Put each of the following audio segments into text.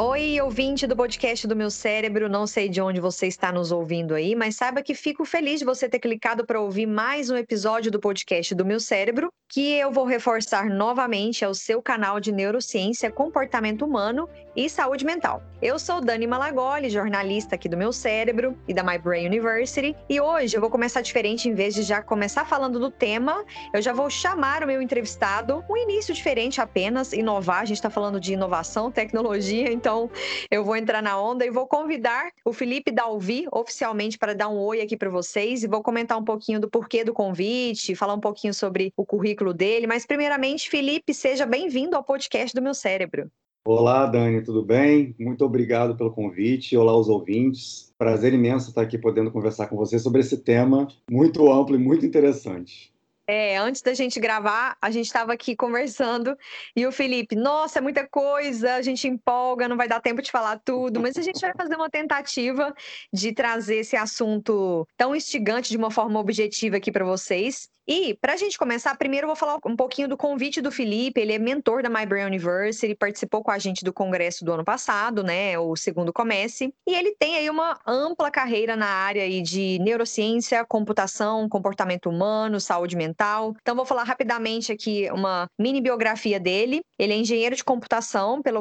Oi, ouvinte do podcast do meu cérebro. Não sei de onde você está nos ouvindo aí, mas saiba que fico feliz de você ter clicado para ouvir mais um episódio do podcast do meu cérebro, que eu vou reforçar novamente é o seu canal de neurociência, comportamento humano e saúde mental. Eu sou Dani Malagoli, jornalista aqui do meu cérebro e da My Brain University, e hoje eu vou começar diferente em vez de já começar falando do tema, eu já vou chamar o meu entrevistado, um início diferente apenas, inovar, a gente está falando de inovação, tecnologia, então eu vou entrar na onda e vou convidar o Felipe Dalvi oficialmente para dar um oi aqui para vocês e vou comentar um pouquinho do porquê do convite, falar um pouquinho sobre o currículo dele. Mas, primeiramente, Felipe, seja bem-vindo ao podcast do meu cérebro. Olá, Dani, tudo bem? Muito obrigado pelo convite. Olá, os ouvintes. Prazer imenso estar aqui podendo conversar com você sobre esse tema muito amplo e muito interessante. É, antes da gente gravar, a gente estava aqui conversando e o Felipe, nossa, é muita coisa, a gente empolga, não vai dar tempo de falar tudo, mas a gente vai fazer uma tentativa de trazer esse assunto tão instigante de uma forma objetiva aqui para vocês. E, para a gente começar, primeiro eu vou falar um pouquinho do convite do Felipe. Ele é mentor da My Brain University, participou com a gente do congresso do ano passado, né? O segundo Comece. E ele tem aí uma ampla carreira na área aí de neurociência, computação, comportamento humano, saúde mental. Então, vou falar rapidamente aqui uma mini biografia dele. Ele é engenheiro de computação pela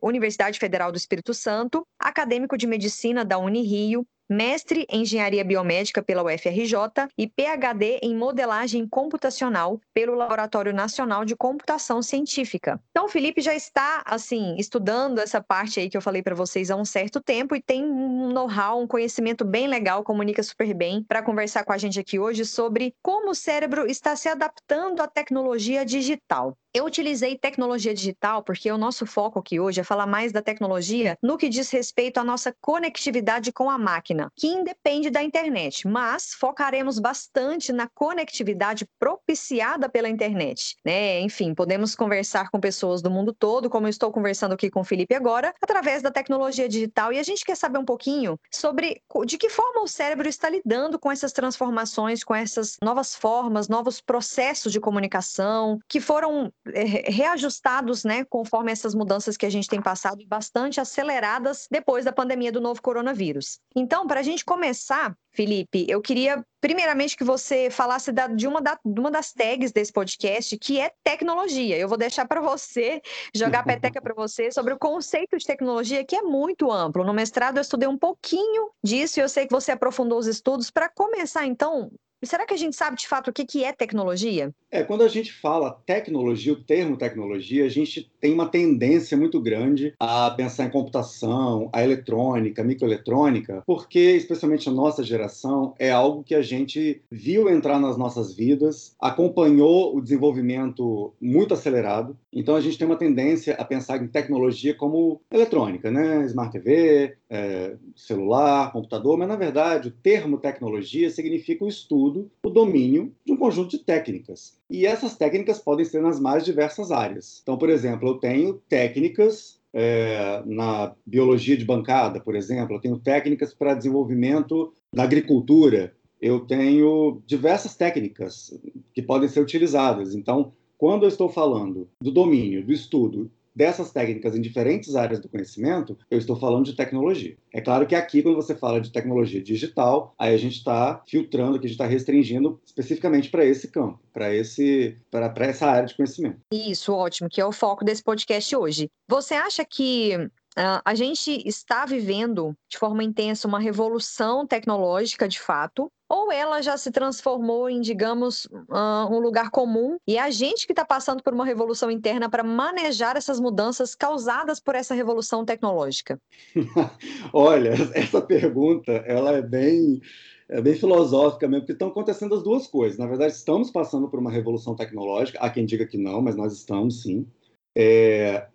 Universidade Federal do Espírito Santo, acadêmico de medicina da Unirio, mestre em engenharia biomédica pela UFRJ e PhD em modelagem computacional pelo Laboratório Nacional de Computação Científica. Então, o Felipe já está assim estudando essa parte aí que eu falei para vocês há um certo tempo e tem um know-how, um conhecimento bem legal, comunica super bem para conversar com a gente aqui hoje sobre como o cérebro está se adaptando à tecnologia digital. Eu utilizei tecnologia digital porque o nosso foco aqui hoje é falar mais da tecnologia no que diz respeito à nossa conectividade com a máquina, que independe da internet, mas focaremos bastante na conectividade propiciada pela internet, né? Enfim, podemos conversar com pessoas do mundo todo, como eu estou conversando aqui com o Felipe agora, através da tecnologia digital, e a gente quer saber um pouquinho sobre de que forma o cérebro está lidando com essas transformações, com essas novas formas, novos processos de comunicação que foram reajustados, né, conforme essas mudanças que a gente tem passado, bastante aceleradas depois da pandemia do novo coronavírus. Então, para a gente começar, Felipe, eu queria primeiramente que você falasse da, de, uma da, uma das tags desse podcast, que é tecnologia. Eu vou deixar para você, jogar a peteca para você sobre o conceito de tecnologia, que é muito amplo. No mestrado eu estudei um pouquinho disso e eu sei que você aprofundou os estudos. Para começar, então, será que a gente sabe de fato o que é tecnologia? É, quando a gente fala tecnologia, o termo tecnologia, a gente tem uma tendência muito grande a pensar em computação, a eletrônica, a microeletrônica, porque, especialmente a nossa geração, é algo que a gente viu entrar nas nossas vidas, acompanhou o desenvolvimento muito acelerado. Então, a gente tem uma tendência a pensar em tecnologia como eletrônica, né? Smart TV, é, celular, computador, mas, na verdade, o termo tecnologia significa o estudo, o domínio de um conjunto de técnicas. E essas técnicas podem ser nas mais diversas áreas. Então, por exemplo, eu tenho técnicas é, na biologia de bancada, por exemplo, eu tenho técnicas para desenvolvimento da agricultura, eu tenho diversas técnicas que podem ser utilizadas. Então, quando eu estou falando do domínio, do estudo dessas técnicas em diferentes áreas do conhecimento, eu estou falando de tecnologia. É claro que aqui, quando você fala de tecnologia digital, aí a gente está filtrando, que a gente está restringindo especificamente para esse campo, para esse, para essa área de conhecimento. Isso, ótimo, que é o foco desse podcast hoje. Você acha que Uh, a gente está vivendo de forma intensa uma revolução tecnológica de fato, ou ela já se transformou em, digamos, uh, um lugar comum e é a gente que está passando por uma revolução interna para manejar essas mudanças causadas por essa revolução tecnológica? Olha, essa pergunta ela é bem é bem filosófica mesmo, porque estão acontecendo as duas coisas. Na verdade, estamos passando por uma revolução tecnológica. Há quem diga que não, mas nós estamos sim. É,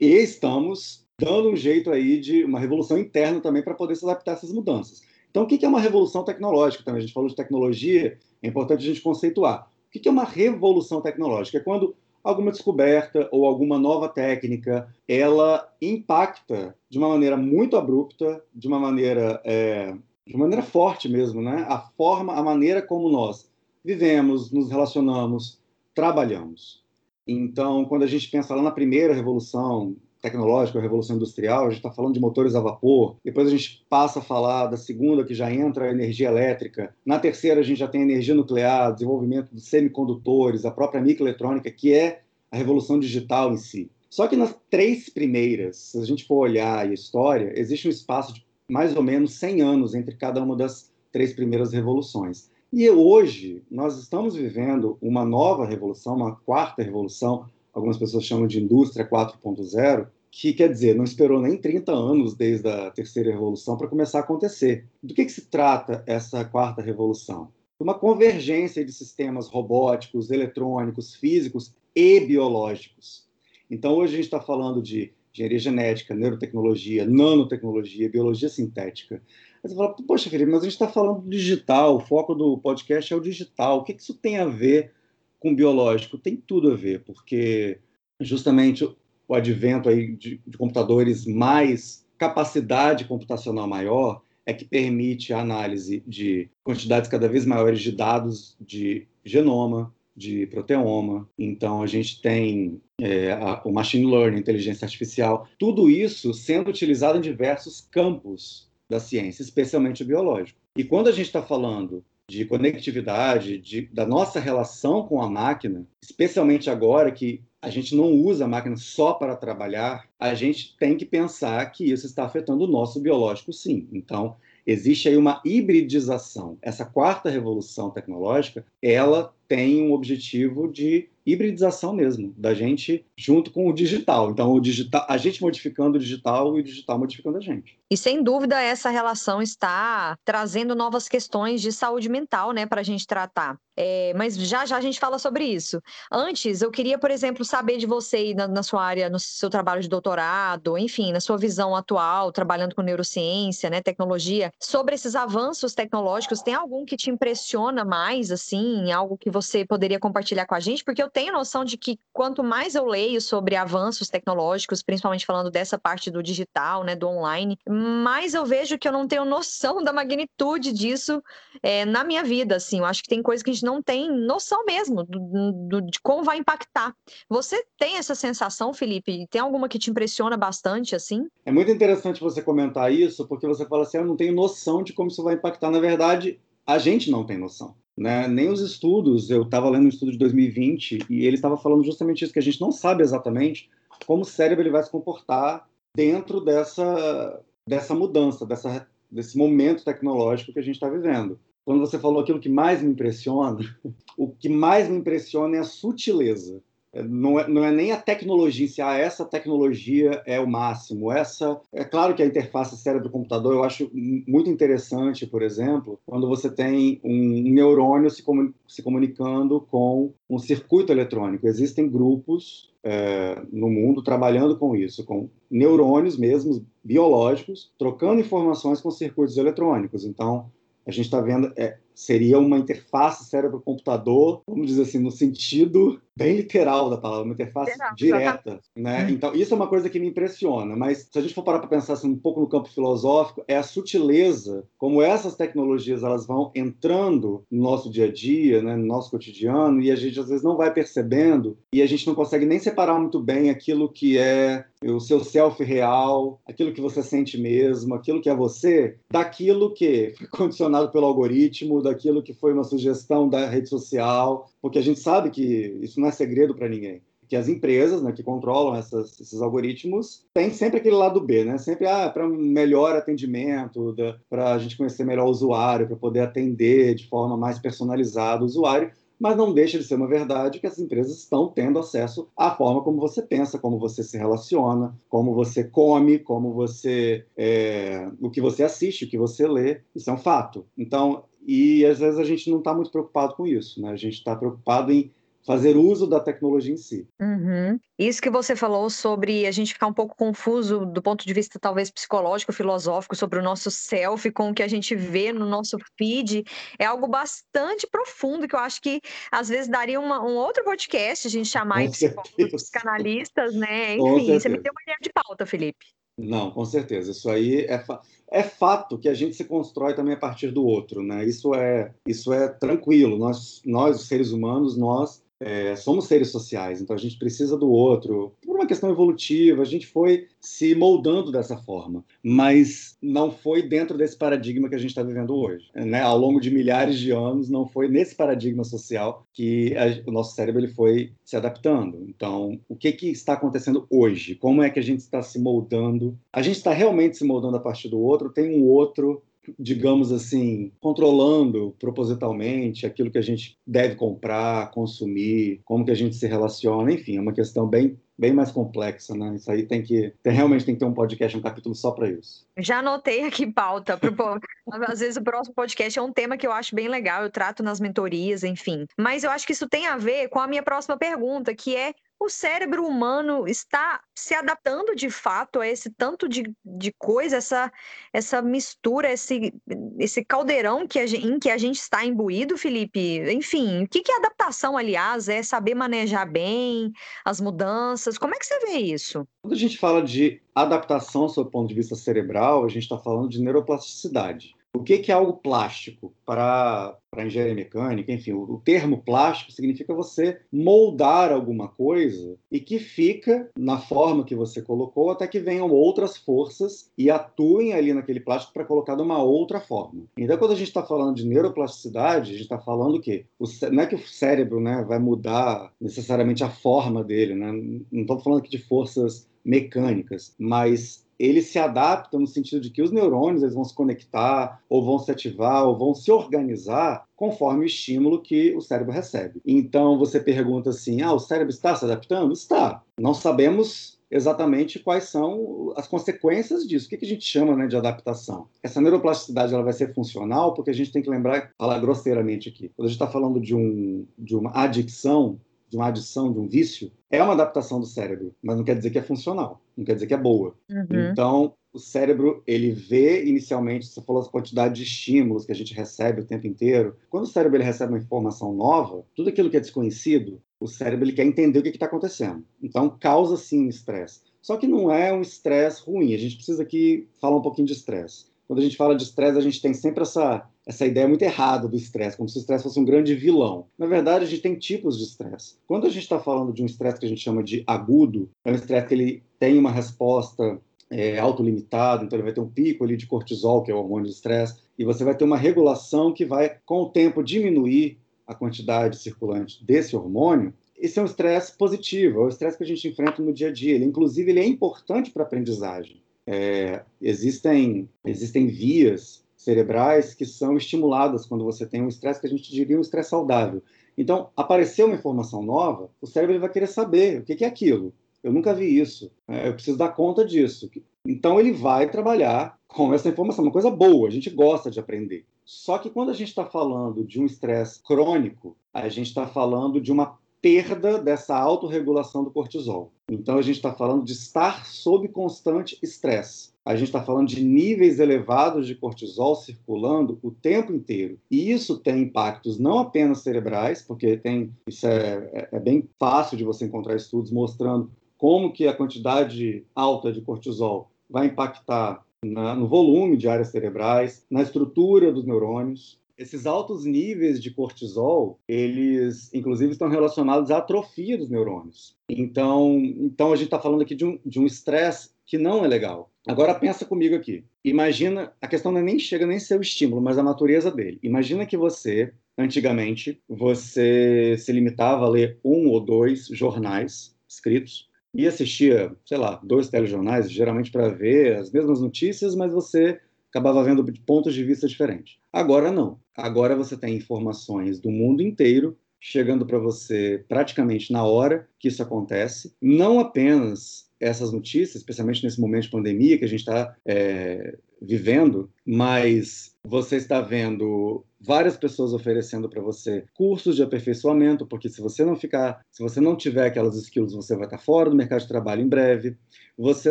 e estamos dando um jeito aí de uma revolução interna também para poder se adaptar a essas mudanças. Então, o que é uma revolução tecnológica? Também a gente falou de tecnologia, é importante a gente conceituar. O que é uma revolução tecnológica? É quando alguma descoberta ou alguma nova técnica ela impacta de uma maneira muito abrupta, de uma maneira é, de maneira forte mesmo, né? A forma, a maneira como nós vivemos, nos relacionamos, trabalhamos. Então, quando a gente pensa lá na primeira revolução tecnológica, a revolução industrial, a gente está falando de motores a vapor, depois a gente passa a falar da segunda, que já entra a energia elétrica, na terceira a gente já tem energia nuclear, desenvolvimento de semicondutores, a própria microeletrônica, que é a revolução digital em si. Só que nas três primeiras, se a gente for olhar a história, existe um espaço de mais ou menos 100 anos entre cada uma das três primeiras revoluções. E hoje nós estamos vivendo uma nova revolução, uma quarta revolução, algumas pessoas chamam de indústria 4.0, que quer dizer, não esperou nem 30 anos desde a terceira revolução para começar a acontecer. Do que, que se trata essa quarta revolução? Uma convergência de sistemas robóticos, eletrônicos, físicos e biológicos. Então, hoje a gente está falando de engenharia genética, neurotecnologia, nanotecnologia, biologia sintética. Aí você fala, poxa, Felipe, mas a gente está falando do digital, o foco do podcast é o digital. O que, que isso tem a ver com biológico? Tem tudo a ver, porque justamente o advento aí de, de computadores mais capacidade computacional maior é que permite a análise de quantidades cada vez maiores de dados de genoma, de proteoma. Então, a gente tem é, a, o machine learning, inteligência artificial, tudo isso sendo utilizado em diversos campos da ciência, especialmente o biológico. E quando a gente está falando de conectividade, de, da nossa relação com a máquina, especialmente agora que a gente não usa a máquina só para trabalhar, a gente tem que pensar que isso está afetando o nosso biológico, sim. Então, existe aí uma hibridização. Essa quarta revolução tecnológica, ela tem um objetivo de hibridização mesmo, da gente junto com o digital. Então, o digital, a gente modificando o digital e o digital modificando a gente. E sem dúvida essa relação está trazendo novas questões de saúde mental, né, para a gente tratar. É, mas já já a gente fala sobre isso. Antes, eu queria, por exemplo, saber de você na, na, sua área, no seu trabalho de doutorado, enfim, na sua visão atual, trabalhando com neurociência, né, tecnologia, sobre esses avanços tecnológicos. Tem algum que te impressiona mais, assim, algo que você poderia compartilhar com a gente? Porque eu tenho noção de que quanto mais eu leio sobre avanços tecnológicos, principalmente falando dessa parte do digital, né, do online, mais eu vejo que eu não tenho noção da magnitude disso é, na minha vida, assim. Eu acho que tem coisas que a gente não tem noção mesmo do, do, de como vai impactar. Você tem essa sensação, Felipe? Tem alguma que te impressiona bastante, assim? É muito interessante você comentar isso, porque você fala assim, ah, eu não tenho noção de como isso vai impactar. Na verdade, a gente não tem noção. Né? Nem os estudos, eu estava lendo um estudo de 2020 e ele estava falando justamente isso, que a gente não sabe exatamente como o cérebro ele vai se comportar dentro dessa, dessa mudança, dessa, desse momento tecnológico que a gente está vivendo. Quando você falou aquilo que mais me impressiona, o que mais me impressiona é a sutileza não é, não é nem a tecnologia si, ah, essa tecnologia é o máximo. Essa é claro que a interface cérebro-computador eu acho muito interessante, por exemplo, quando você tem um neurônio se, comun se comunicando com um circuito eletrônico. Existem grupos é, no mundo trabalhando com isso, com neurônios mesmos biológicos trocando informações com circuitos eletrônicos. Então a gente está vendo é, seria uma interface cérebro-computador, vamos dizer assim, no sentido bem literal da palavra, uma interface Geral, direta, né? Hum. Então, isso é uma coisa que me impressiona, mas se a gente for parar para pensar assim, um pouco no campo filosófico, é a sutileza como essas tecnologias elas vão entrando no nosso dia a dia, né, no nosso cotidiano, e a gente às vezes não vai percebendo, e a gente não consegue nem separar muito bem aquilo que é o seu self real, aquilo que você sente mesmo, aquilo que é você, daquilo que foi condicionado pelo algoritmo, daquilo que foi uma sugestão da rede social, porque a gente sabe que isso não é segredo para ninguém. Que as empresas né, que controlam essas, esses algoritmos têm sempre aquele lado B, né? Sempre ah, para um melhor atendimento, para a gente conhecer melhor o usuário, para poder atender de forma mais personalizada o usuário mas não deixa de ser uma verdade que as empresas estão tendo acesso à forma como você pensa, como você se relaciona, como você come, como você é, o que você assiste, o que você lê, isso é um fato. Então, e às vezes a gente não está muito preocupado com isso, né? A gente está preocupado em fazer uso da tecnologia em si. Uhum. Isso que você falou sobre a gente ficar um pouco confuso do ponto de vista talvez psicológico, filosófico, sobre o nosso self, com o que a gente vê no nosso feed, é algo bastante profundo que eu acho que às vezes daria uma, um outro podcast a gente chamar de psicanalistas, né? Enfim, você me deu uma ideia de pauta, Felipe. Não, com certeza. Isso aí é, fa é fato que a gente se constrói também a partir do outro, né? Isso é, isso é tranquilo. Nós, nós, os seres humanos, nós é, somos seres sociais, então a gente precisa do outro. Por uma questão evolutiva, a gente foi se moldando dessa forma, mas não foi dentro desse paradigma que a gente está vivendo hoje. Né? Ao longo de milhares de anos, não foi nesse paradigma social que a, o nosso cérebro ele foi se adaptando. Então, o que, que está acontecendo hoje? Como é que a gente está se moldando? A gente está realmente se moldando a partir do outro? Tem um outro digamos assim, controlando propositalmente aquilo que a gente deve comprar, consumir, como que a gente se relaciona, enfim, é uma questão bem bem mais complexa, né? Isso aí tem que tem, realmente tem que ter um podcast, um capítulo só para isso. Já anotei aqui pauta. Pro, às vezes o próximo podcast é um tema que eu acho bem legal, eu trato nas mentorias, enfim. Mas eu acho que isso tem a ver com a minha próxima pergunta, que é o cérebro humano está se adaptando de fato a esse tanto de, de coisa, essa, essa mistura, esse, esse caldeirão que gente, em que a gente está imbuído, Felipe? Enfim, o que, que é adaptação, aliás? É saber manejar bem as mudanças? Como é que você vê isso? Quando a gente fala de adaptação, sob o ponto de vista cerebral, a gente está falando de neuroplasticidade. O que, que é algo plástico para a engenharia mecânica? Enfim, o, o, termo plástico significa você moldar alguma coisa e que fica na forma que você colocou até que venham outras forças e atuem ali naquele plástico para colocar de uma outra forma. Então, quando a gente está falando de neuroplasticidade, a gente está falando que o, não é que o cérebro né, vai mudar necessariamente a forma dele, né? não estou falando aqui de forças mecânicas, mas eles se adaptam no sentido de que os neurônios eles vão se conectar, ou vão se ativar, ou vão se organizar conforme o estímulo que o cérebro recebe. Então você pergunta assim: ah, o cérebro está se adaptando? Está. Não sabemos exatamente quais são as consequências disso. O que a gente chama né, de adaptação? Essa neuroplasticidade ela vai ser funcional porque a gente tem que lembrar, falar grosseiramente aqui, quando a gente está falando de, um, de uma adicção, de uma adição, de um vício, é uma adaptação do cérebro, mas não quer dizer que é funcional, não quer dizer que é boa. Uhum. Então, o cérebro, ele vê inicialmente, você falou a quantidade de estímulos que a gente recebe o tempo inteiro. Quando o cérebro ele recebe uma informação nova, tudo aquilo que é desconhecido, o cérebro ele quer entender o que está acontecendo. Então, causa sim estresse. Só que não é um estresse ruim. A gente precisa aqui falar um pouquinho de estresse. Quando a gente fala de estresse, a gente tem sempre essa essa ideia muito errada do estresse, como se o estresse fosse um grande vilão. Na verdade, a gente tem tipos de estresse. Quando a gente está falando de um estresse que a gente chama de agudo, é um estresse que ele tem uma resposta é, autolimitada, então ele vai ter um pico ali de cortisol, que é o hormônio de estresse, e você vai ter uma regulação que vai, com o tempo, diminuir a quantidade circulante desse hormônio. Esse é um estresse positivo, é o estresse que a gente enfrenta no dia a dia. Ele, inclusive, ele é importante para a aprendizagem. É, existem, existem vias cerebrais que são estimuladas quando você tem um estresse que a gente diria um estresse saudável. Então, apareceu uma informação nova, o cérebro vai querer saber o que é aquilo. Eu nunca vi isso. É, eu preciso dar conta disso. Então, ele vai trabalhar com essa informação, uma coisa boa. A gente gosta de aprender. Só que quando a gente está falando de um estresse crônico, a gente está falando de uma perda dessa autorregulação do cortisol. Então, a gente está falando de estar sob constante estresse a gente está falando de níveis elevados de cortisol circulando o tempo inteiro. E isso tem impactos não apenas cerebrais, porque tem isso é, é, é bem fácil de você encontrar estudos mostrando como que a quantidade alta de cortisol vai impactar na, no volume de áreas cerebrais, na estrutura dos neurônios. Esses altos níveis de cortisol, eles inclusive estão relacionados à atrofia dos neurônios. Então, então a gente está falando aqui de um estresse que não é legal. Agora pensa comigo aqui. Imagina, a questão não é nem chega nem ser o estímulo, mas a natureza dele. Imagina que você, antigamente, você se limitava a ler um ou dois jornais escritos e assistia, sei lá, dois telejornais, geralmente para ver as mesmas notícias, mas você acabava vendo pontos de vista diferentes. Agora não. Agora você tem informações do mundo inteiro chegando para você praticamente na hora que isso acontece, não apenas essas notícias, especialmente nesse momento de pandemia que a gente está é, vivendo, mas você está vendo várias pessoas oferecendo para você cursos de aperfeiçoamento, porque se você não ficar, se você não tiver aquelas skills, você vai estar fora do mercado de trabalho em breve. Você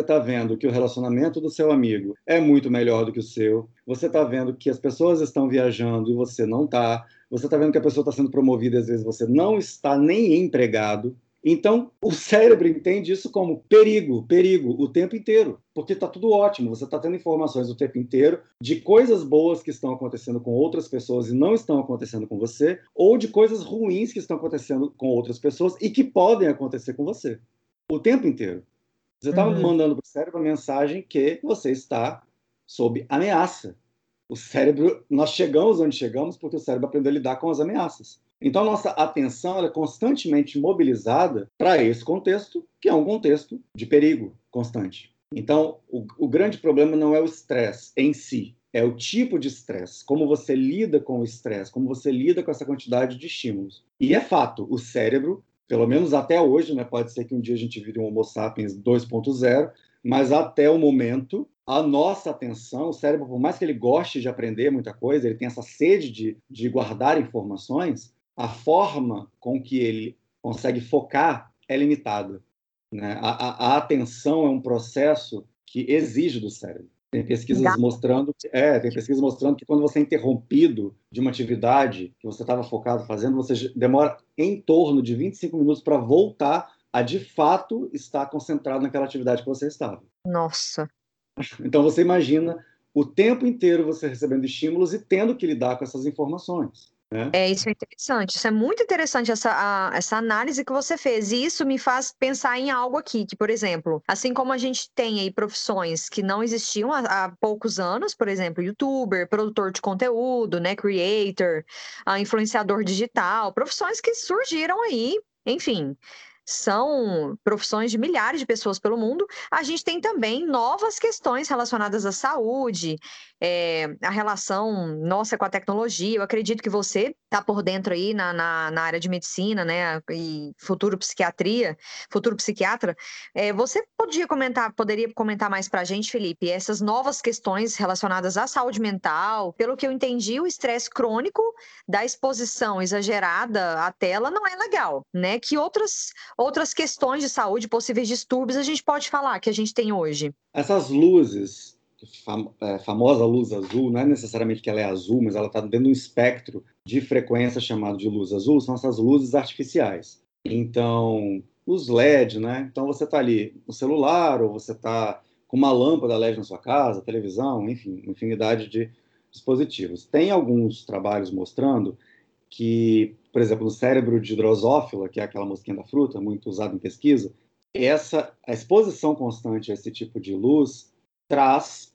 está vendo que o relacionamento do seu amigo é muito melhor do que o seu. Você está vendo que as pessoas estão viajando e você não está. Você está vendo que a pessoa está sendo promovida às vezes você não está nem empregado Então, o cérebro entende isso como perigo, perigo, o tempo inteiro, porque está tudo ótimo, você está tendo informações o tempo inteiro de coisas boas que estão acontecendo com outras pessoas e não estão acontecendo com você, ou de coisas ruins que estão acontecendo com outras pessoas e que podem acontecer com você, o tempo inteiro. Você está uhum. mandando para o cérebro a mensagem que você está sob ameaça. O cérebro, nós chegamos onde chegamos porque o cérebro aprendeu a lidar com as ameaças. Então, nossa atenção é constantemente mobilizada para esse contexto, que é um contexto de perigo constante. Então, o, o grande problema não é o estresse em si, é o tipo de estresse, como você lida com o estresse, como você lida com essa quantidade de estímulos. E é fato, o cérebro, pelo menos até hoje, né, pode ser que um dia a gente vire um Homo sapiens 2.0, mas até o momento, a nossa atenção, o cérebro, por mais que ele goste de aprender muita coisa, ele tem essa sede de, de guardar informações, a forma com que ele consegue focar é limitada. Né? A, a, a, atenção é um processo que exige do cérebro. Tem pesquisas mostrando, é, tem pesquisas mostrando que quando você é interrompido de uma atividade que você estava focado fazendo, você demora em torno de 25 minutos para voltar a de fato estar concentrado naquela atividade que você estava. Nossa. Então você imagina o tempo inteiro você recebendo estímulos e tendo que lidar com essas informações. Né? É, isso é interessante. Isso é muito interessante, essa, a, essa análise que você fez. E isso me faz pensar em algo aqui, que, por exemplo, assim como a gente tem aí profissões que não existiam há, há poucos anos, por exemplo, youtuber, produtor de conteúdo, né, creator, uh, influenciador digital, profissões que surgiram aí, enfim, são profissões de milhares de pessoas pelo mundo, a gente tem também novas questões relacionadas à saúde, é, a relação nossa com a tecnologia. Eu acredito que você está por dentro aí na, na, na, área de medicina, né, e futuro psiquiatria, futuro psiquiatra. É, você podia comentar, poderia comentar mais para a gente, Felipe, essas novas questões relacionadas à saúde mental? Pelo que eu entendi, o estresse crônico da exposição exagerada à tela não é legal, né? Que outras outras questões de saúde, possíveis distúrbios, a gente pode falar que a gente tem hoje? Essas luzes, famosa luz azul, não é necessariamente que ela é azul, mas ela está dentro de um espectro de frequência chamado de luz azul, são essas luzes artificiais. Então, os LED, né? Então você está ali no celular ou você está com uma lâmpada LED na sua casa, televisão, enfim, infinidade de dispositivos. Tem alguns trabalhos mostrando que, por exemplo, no cérebro de drosófila, que é aquela mosquinha da fruta, muito usada em pesquisa, essa a exposição constante a esse tipo de luz traz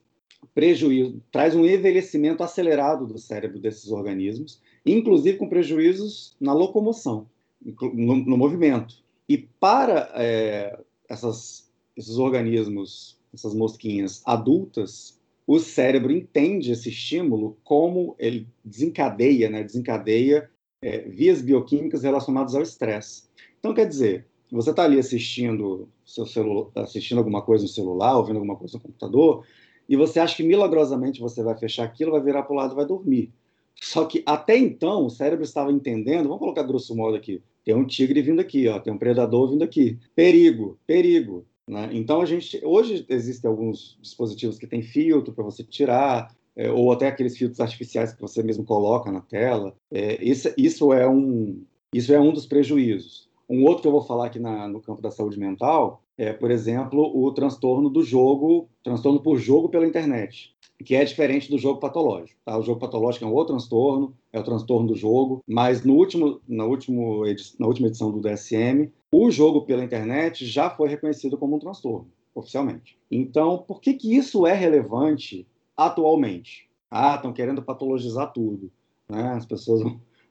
prejuízo, traz um envelhecimento acelerado do cérebro desses organismos, inclusive com prejuízos na locomoção, no, no movimento. E para é, essas, esses organismos, essas mosquinhas adultas, o cérebro entende esse estímulo como ele desencadeia, né, desencadeia é, vias bioquímicas relacionadas ao estresse. Então, quer dizer, você está ali assistindo seu assistindo alguma coisa no celular, ouvindo alguma coisa no computador, e você acha que milagrosamente você vai fechar aquilo, vai virar para o lado e vai dormir. Só que até então o cérebro estava entendendo, vamos colocar grosso modo aqui, tem um tigre vindo aqui, ó, tem um predador vindo aqui, perigo, perigo. Né? Então, a gente, hoje existem alguns dispositivos que têm filtro para você tirar, é, ou até aqueles filtros artificiais que você mesmo coloca na tela. É, isso, isso, é um, isso é um dos prejuízos. Um outro que eu vou falar aqui na, no campo da saúde mental é, por exemplo, o transtorno do jogo, transtorno por jogo pela internet que é diferente do jogo patológico. Tá? O jogo patológico é um outro transtorno, é o transtorno do jogo, mas no último, na, último, na última edição do DSM, o jogo pela internet já foi reconhecido como um transtorno, oficialmente. Então, por que, que isso é relevante atualmente? Ah, estão querendo patologizar tudo. Né? As pessoas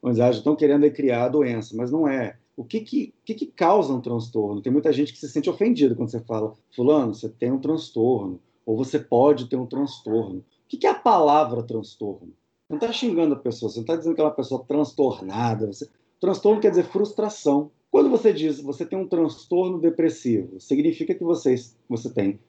vão dizer, ah, estão querendo criar a doença, mas não é. O que que, que que causa um transtorno? Tem muita gente que se sente ofendida quando você fala, fulano, você tem um transtorno ou você pode ter um transtorno. O que é a palavra transtorno? Você não está xingando a pessoa, você não está dizendo que é uma pessoa transtornada. Você... Transtorno quer dizer frustração. Quando você diz você tem um transtorno depressivo, significa que você, você tem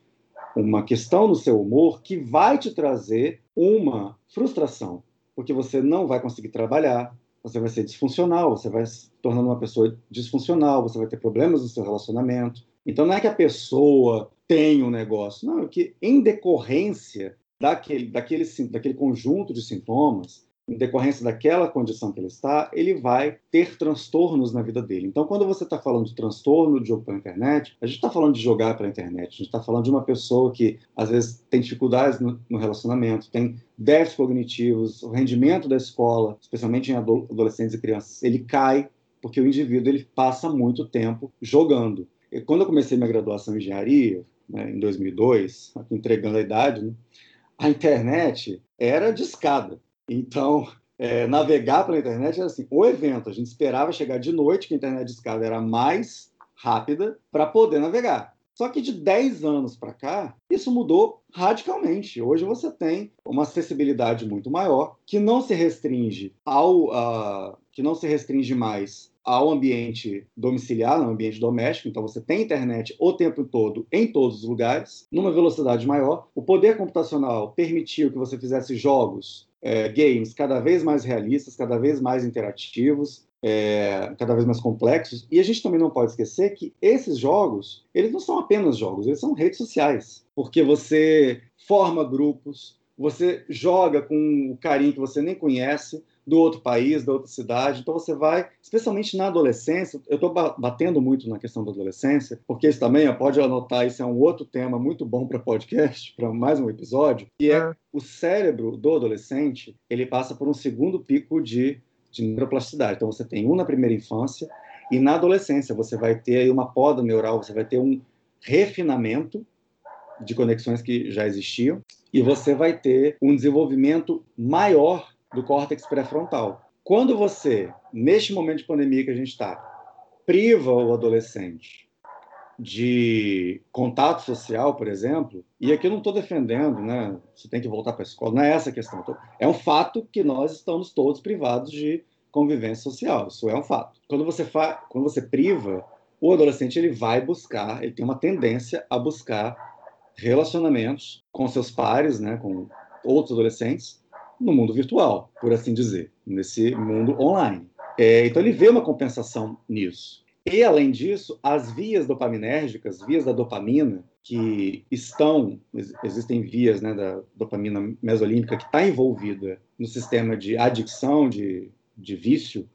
uma questão no seu humor que vai te trazer uma frustração, porque você não vai conseguir trabalhar, você vai ser disfuncional, você vai se tornando uma pessoa disfuncional, você vai ter problemas no seu relacionamento. Então não é que a pessoa tem um negócio. Não, é que em decorrência daquele, daquele, daquele conjunto de sintomas, em decorrência daquela condição que ele está, ele vai ter transtornos na vida dele. Então, quando você está falando de transtorno de jogo pela internet, a gente está falando de jogar pela internet, a gente está falando de uma pessoa que às vezes tem dificuldades no, no relacionamento, tem déficits cognitivos, o rendimento da escola, especialmente em adolescentes e crianças, ele cai porque o indivíduo ele passa muito tempo jogando. E quando eu comecei minha graduação em engenharia, né, em 2002, aqui entregando a idade, né, a internet era de escada. Então, é, navegar pela internet era assim, o evento, a gente esperava chegar de noite, que a internet de escada era mais rápida, para poder navegar. Só que de 10 anos para cá, isso mudou radicalmente. Hoje você tem uma acessibilidade muito maior, que não se restringe ao que não se restringe mais ao ambiente domiciliar, no ambiente doméstico, então você tem internet o tempo todo, em todos os lugares, numa velocidade maior. O poder computacional permitiu que você fizesse jogos, é, games cada vez mais realistas, cada vez mais interativos, é, cada vez mais complexos. E a gente também não pode esquecer que esses jogos, eles não são apenas jogos, eles são redes sociais, porque você forma grupos, você joga com o carinho que você nem conhece, do outro país, da outra cidade. Então você vai, especialmente na adolescência, eu estou batendo muito na questão da adolescência, porque isso também, pode anotar, isso é um outro tema muito bom para podcast, para mais um episódio, que é ah. o cérebro do adolescente, ele passa por um segundo pico de, de neuroplasticidade. Então você tem um na primeira infância e na adolescência você vai ter aí uma poda neural, você vai ter um refinamento de conexões que já existiam e você vai ter um desenvolvimento maior do córtex pré-frontal. Quando você, neste momento de pandemia que a gente está, priva o adolescente de contato social, por exemplo, e aqui eu não estou defendendo, né? Você tem que voltar para a escola, não é essa a questão. É um fato que nós estamos todos privados de convivência social. Isso é um fato. Quando você fa... quando você priva, o adolescente ele vai buscar, ele tem uma tendência a buscar relacionamentos com seus pares, né, com outros adolescentes, no mundo virtual, por assim dizer, nesse mundo online. É, então ele vê uma compensação nisso. E, além disso, as vias dopaminérgicas, vias da dopamina, que estão, existem vias né, da dopamina mesolímbica que está envolvida no sistema de adicção, de, de vício,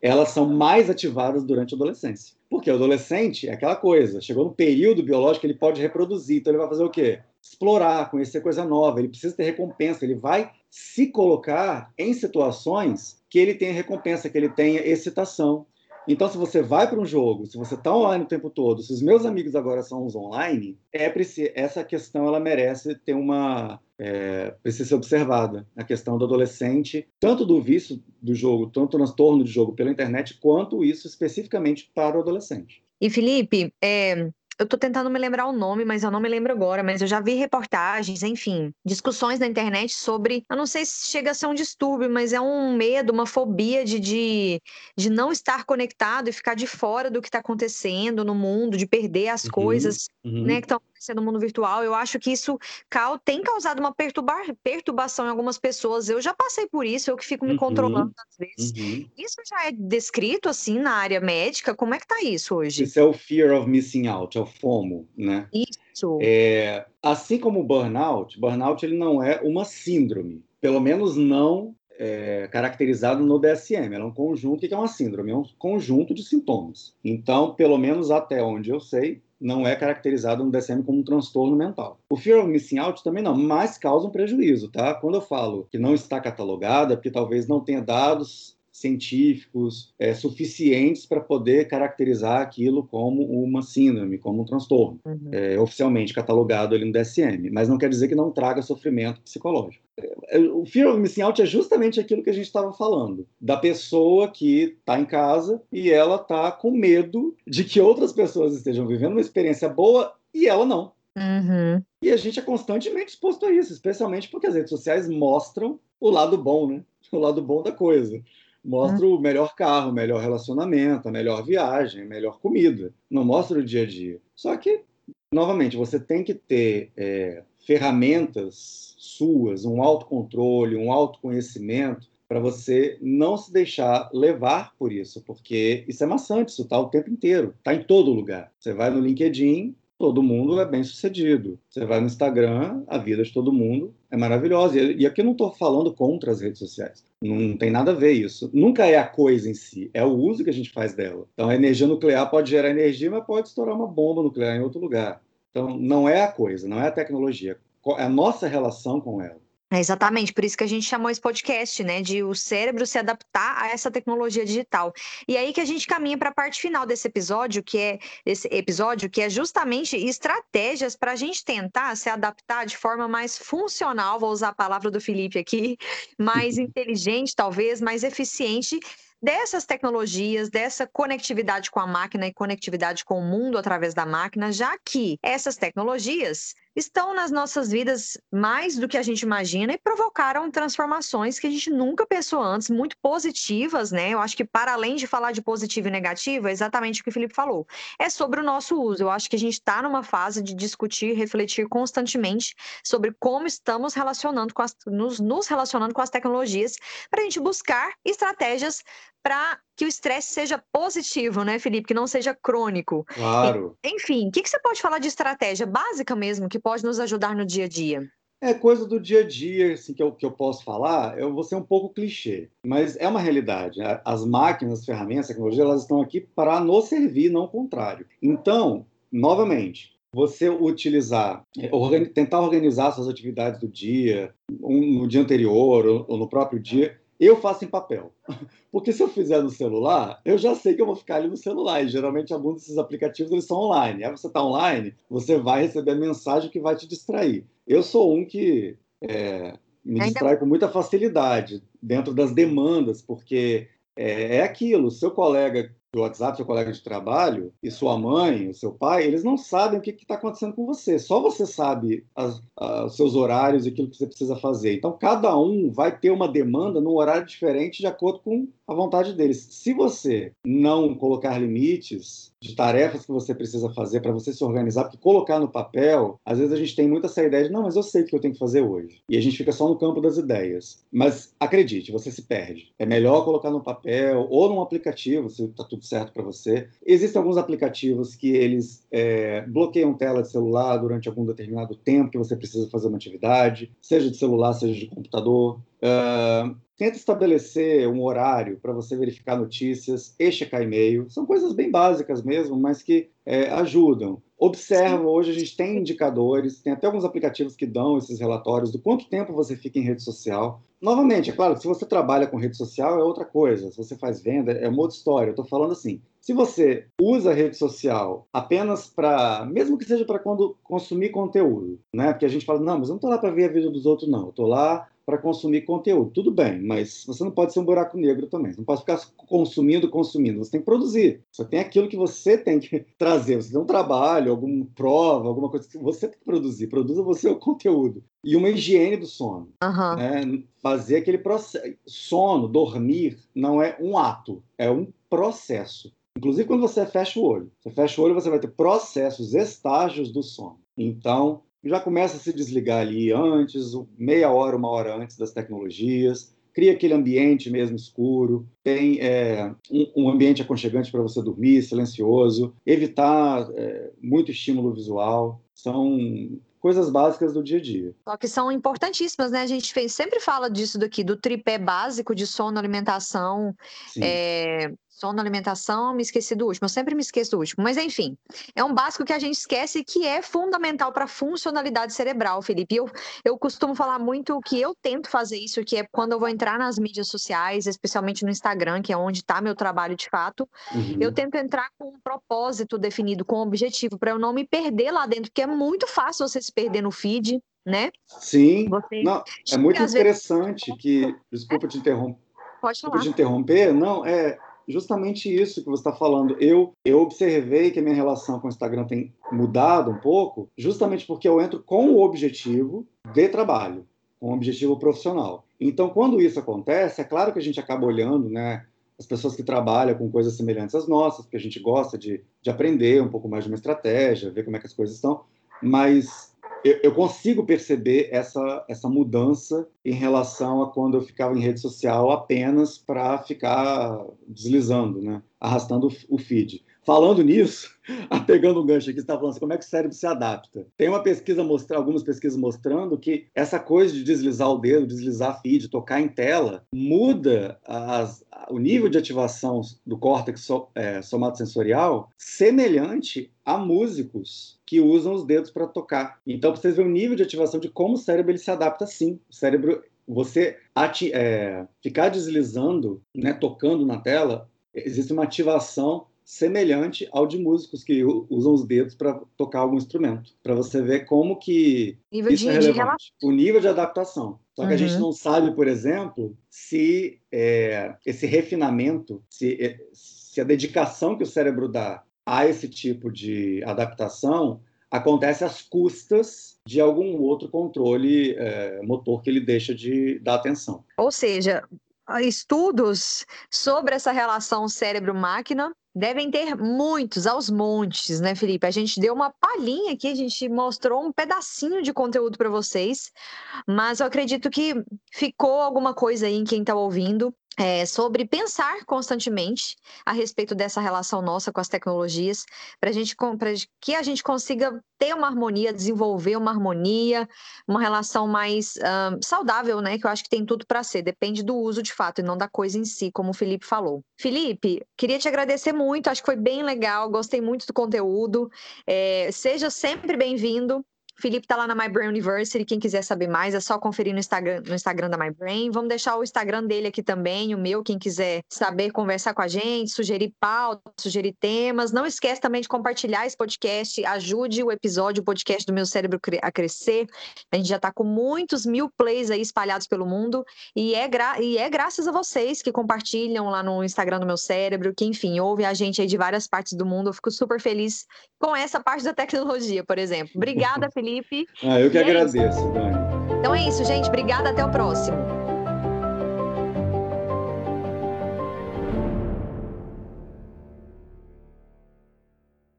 elas são mais ativadas durante a adolescência. Porque o adolescente é aquela coisa, chegou no período biológico, ele pode reproduzir, então ele vai fazer o quê? Explorar, conhecer coisa nova, ele precisa ter recompensa, ele vai se colocar em situações que ele tenha recompensa, que ele tenha excitação. Então, se você vai para um jogo, se você está online o tempo todo, se os meus amigos agora são os online, é essa questão ela merece ter uma é, precisa ser observada a questão do adolescente, tanto do vício do jogo, tanto do transtorno de jogo pela internet, quanto isso especificamente para o adolescente. E Felipe, é, eu tô tentando me lembrar o nome, mas eu não me lembro agora, mas eu já vi reportagens, enfim, discussões na internet sobre, eu não sei se chega a ser um distúrbio, mas é um medo, uma fobia de, de, de não estar conectado e ficar de fora do que está acontecendo no mundo, de perder as uhum, coisas, uhum. né, que estão acontecendo no mundo virtual. Eu acho que isso tem causado uma perturba perturbação em algumas pessoas. Eu já passei por isso, eu que fico me uhum, controlando às vezes. Uhum. Isso já é descrito assim na área médica? Como é que tá isso hoje? Isso é o fear of missing out, é o FOMO, né? Isso. É, assim como o burnout, burnout ele não é uma síndrome, pelo menos não é, caracterizado no DSM. Ela é um conjunto. Que é uma síndrome? É um conjunto de sintomas. Então, pelo menos até onde eu sei, não é caracterizado no DSM como um transtorno mental. O fear of missing out também não, mas causa um prejuízo, tá? Quando eu falo que não está catalogada, é porque talvez não tenha dados científicos é, suficientes para poder caracterizar aquilo como uma síndrome, como um transtorno, uhum. é, oficialmente catalogado ali no DSM, mas não quer dizer que não traga sofrimento psicológico. É, o fear of missing out é justamente aquilo que a gente estava falando, da pessoa que está em casa e ela está com medo de que outras pessoas estejam vivendo uma experiência boa e ela não. Uhum. E a gente é constantemente exposto a isso, especialmente porque as redes sociais mostram o lado bom, né? O lado bom da coisa mostra o melhor carro, o melhor relacionamento, a melhor viagem, a melhor comida. Não mostra o dia a dia. Só que, novamente, você tem que ter é, ferramentas suas, um autocontrole, um autoconhecimento, para você não se deixar levar por isso, porque isso é maçante, isso está o tempo inteiro, está em todo lugar. Você vai no LinkedIn, todo mundo é bem sucedido. Você vai no Instagram, a vida de todo mundo é maravilhosa. E aqui eu não estou falando contra as redes sociais. Não tem nada a ver isso. Nunca é a coisa em si, é o uso que a gente faz dela. Então, a energia nuclear pode gerar energia, mas pode estourar uma bomba nuclear em outro lugar. Então, não é a coisa, não é a tecnologia, é a nossa relação com ela. É exatamente, por isso que a gente chamou esse podcast, né, de o cérebro se adaptar a essa tecnologia digital. E aí que a gente caminha para a parte final desse episódio, que é esse episódio que é justamente estratégias para a gente tentar se adaptar de forma mais funcional, vou usar a palavra do Felipe aqui, mais inteligente, talvez, mais eficiente dessas tecnologias, dessa conectividade com a máquina e conectividade com o mundo através da máquina, já que essas tecnologias estão nas nossas vidas mais do que a gente imagina e provocaram transformações que a gente nunca pensou antes, muito positivas, né? Eu acho que para além de falar de positivo e negativo, é exatamente o que o Felipe falou. É sobre o nosso uso. Eu acho que a gente está numa fase de discutir, refletir constantemente sobre como estamos relacionando com as, nos, nos relacionando com as tecnologias para a gente buscar estratégias para que o estresse seja positivo, né, Felipe? Que não seja crônico. Claro. Enfim, o que, que você pode falar de estratégia básica mesmo que pode nos ajudar no dia a dia? É coisa do dia a dia assim, que, eu, que eu posso falar. Eu vou ser um pouco clichê, mas é uma realidade. As máquinas, as ferramentas, a tecnologia, elas estão aqui para nos servir, não o contrário. Então, novamente, você utilizar, tentar organizar suas atividades do dia, um, no dia anterior ou, ou no próprio dia, eu faço em papel. Porque se eu fizer no celular, eu já sei que eu vou ficar ali no celular. E geralmente alguns desses aplicativos eles são online. Aí você está online, você vai receber a mensagem que vai te distrair. Eu sou um que é, me Ainda... distrai com muita facilidade dentro das demandas, porque é, é aquilo. Seu colega do WhatsApp, seu colega de trabalho, e sua mãe, o seu pai, eles não sabem o que está acontecendo com você. Só você sabe as, os seus horários e aquilo que você precisa fazer. Então, cada um vai ter uma demanda num horário diferente de acordo com a vontade deles. Se você não colocar limites de tarefas que você precisa fazer para você se organizar, porque colocar no papel, às vezes a gente tem muito essa ideia de, não, mas eu sei o que eu tenho que fazer hoje. E a gente fica só no campo das ideias. Mas acredite, você se perde. É melhor colocar no papel ou num aplicativo, se está tudo certo para você. Existem alguns aplicativos que eles é, bloqueiam tela de celular durante algum determinado tempo que você precisa fazer uma atividade, seja de celular, seja de computador. Uh, tenta estabelecer um horário para você verificar notícias e checar e-mail. São coisas bem básicas mesmo, mas que é, ajudam. Observa, hoje a gente tem indicadores, tem até alguns aplicativos que dão esses relatórios do quanto tempo você fica em rede social. Novamente, é claro, se você trabalha com rede social é outra coisa, se você faz venda é uma outra história. Eu estou falando assim, se você usa a rede social apenas para, mesmo que seja para quando consumir conteúdo, né? Porque a gente fala, não, mas eu não estou lá para ver a vida dos outros, não. Eu estou lá para consumir conteúdo. Tudo bem, mas você não pode ser um buraco negro também. Você não pode ficar consumindo, consumindo. Você tem que produzir. Você tem aquilo que você tem que trazer. Você tem um trabalho, alguma prova, alguma coisa que você tem que produzir. Produza você o conteúdo. E uma higiene do sono. Uhum. Né? Fazer aquele processo. Sono, dormir, não é um ato, é um processo. Inclusive, quando você fecha o olho. Você fecha o olho, você vai ter processos, estágios do sono. Então, já começa a se desligar ali antes, meia hora, uma hora antes das tecnologias, cria aquele ambiente mesmo escuro, tem é, um, um, ambiente aconchegante para você dormir, silencioso, evitar é, muito estímulo visual, são coisas básicas do dia a dia. Só que são importantíssimas, né? A gente sempre fala disso daqui, do tripé básico de sono, alimentação, é, sono, alimentação, me esqueci do último. Eu sempre me esqueço do último. Mas, enfim, é um básico que a gente esquece que é fundamental para a funcionalidade cerebral, Felipe. Eu, eu costumo falar muito que eu tento fazer isso, que é quando eu vou entrar nas mídias sociais, especialmente no Instagram, que é onde está meu trabalho de fato, uhum. eu tento entrar com um propósito definido, com um objetivo, para eu não me perder lá dentro, porque é muito fácil você se perder no feed, né? Sim. Você... Não, é muito interessante vezes... que. Desculpa te interromper. Pode falar. Desculpa te interromper. Não, é justamente isso que você está falando. Eu, eu observei que a minha relação com o Instagram tem mudado um pouco, justamente porque eu entro com o objetivo de trabalho, com o objetivo profissional. Então, quando isso acontece, é claro que a gente acaba olhando, né? As pessoas que trabalham com coisas semelhantes às nossas, porque a gente gosta de, de aprender um pouco mais de uma estratégia, ver como é que as coisas estão. Mas eu, eu, consigo perceber essa, essa mudança em relação a quando eu ficava em rede social apenas para ficar deslizando, né? arrastando o feed. Falando nisso, pegando um gancho aqui, você está falando assim, como é que o cérebro se adapta? Tem uma pesquisa mostrando, algumas pesquisas mostrando que essa coisa de deslizar o dedo, deslizar feed, tocar em tela, muda as, o nível de ativação do córtex so, é, somatosensorial semelhante a músicos que usam os dedos para tocar. Então, para vocês verem o nível de ativação de como o cérebro ele se adapta sim. O cérebro, você ati, é, ficar deslizando, né, tocando na tela, existe uma ativação semelhante ao de músicos que usam os dedos para tocar algum instrumento, para você ver como que nível isso de, é relevante. De o nível de adaptação. Só que uhum. a gente uhum. não sabe, por exemplo, se é, esse refinamento, se, é, se a dedicação que o cérebro dá a esse tipo de adaptação acontece às custas de algum outro controle é, motor que ele deixa de dar atenção. Ou seja, estudos sobre essa relação cérebro-máquina devem ter muitos, aos montes, né, Felipe? A gente deu uma palhinha aqui, a gente mostrou um pedacinho de conteúdo para vocês, mas eu acredito que ficou alguma coisa aí em quem está ouvindo é, sobre pensar constantemente a respeito dessa relação nossa com as tecnologias, para gente, que a gente consiga ter uma harmonia, desenvolver uma harmonia, uma relação mais um, saudável, né? Que eu acho que tem tudo para ser, depende do uso de fato e não da coisa em si, como o Felipe falou. Felipe, queria te agradecer muito, acho que foi bem legal, gostei muito do conteúdo. É, seja sempre bem-vindo. Felipe tá lá na My Brain University. Quem quiser saber mais, é só conferir no Instagram, no Instagram da My Brain. Vamos deixar o Instagram dele aqui também, o meu, quem quiser saber, conversar com a gente, sugerir pautas, sugerir temas. Não esquece também de compartilhar esse podcast. Ajude o episódio, o podcast do Meu Cérebro a crescer. A gente já tá com muitos mil plays aí espalhados pelo mundo. E é, gra e é graças a vocês que compartilham lá no Instagram do Meu Cérebro, que, enfim, ouvem a gente aí de várias partes do mundo. Eu fico super feliz com essa parte da tecnologia, por exemplo. Obrigada, Felipe. Felipe. Ah, eu que e agradeço, é Dani. Então é isso, gente. Obrigada. Até o próximo.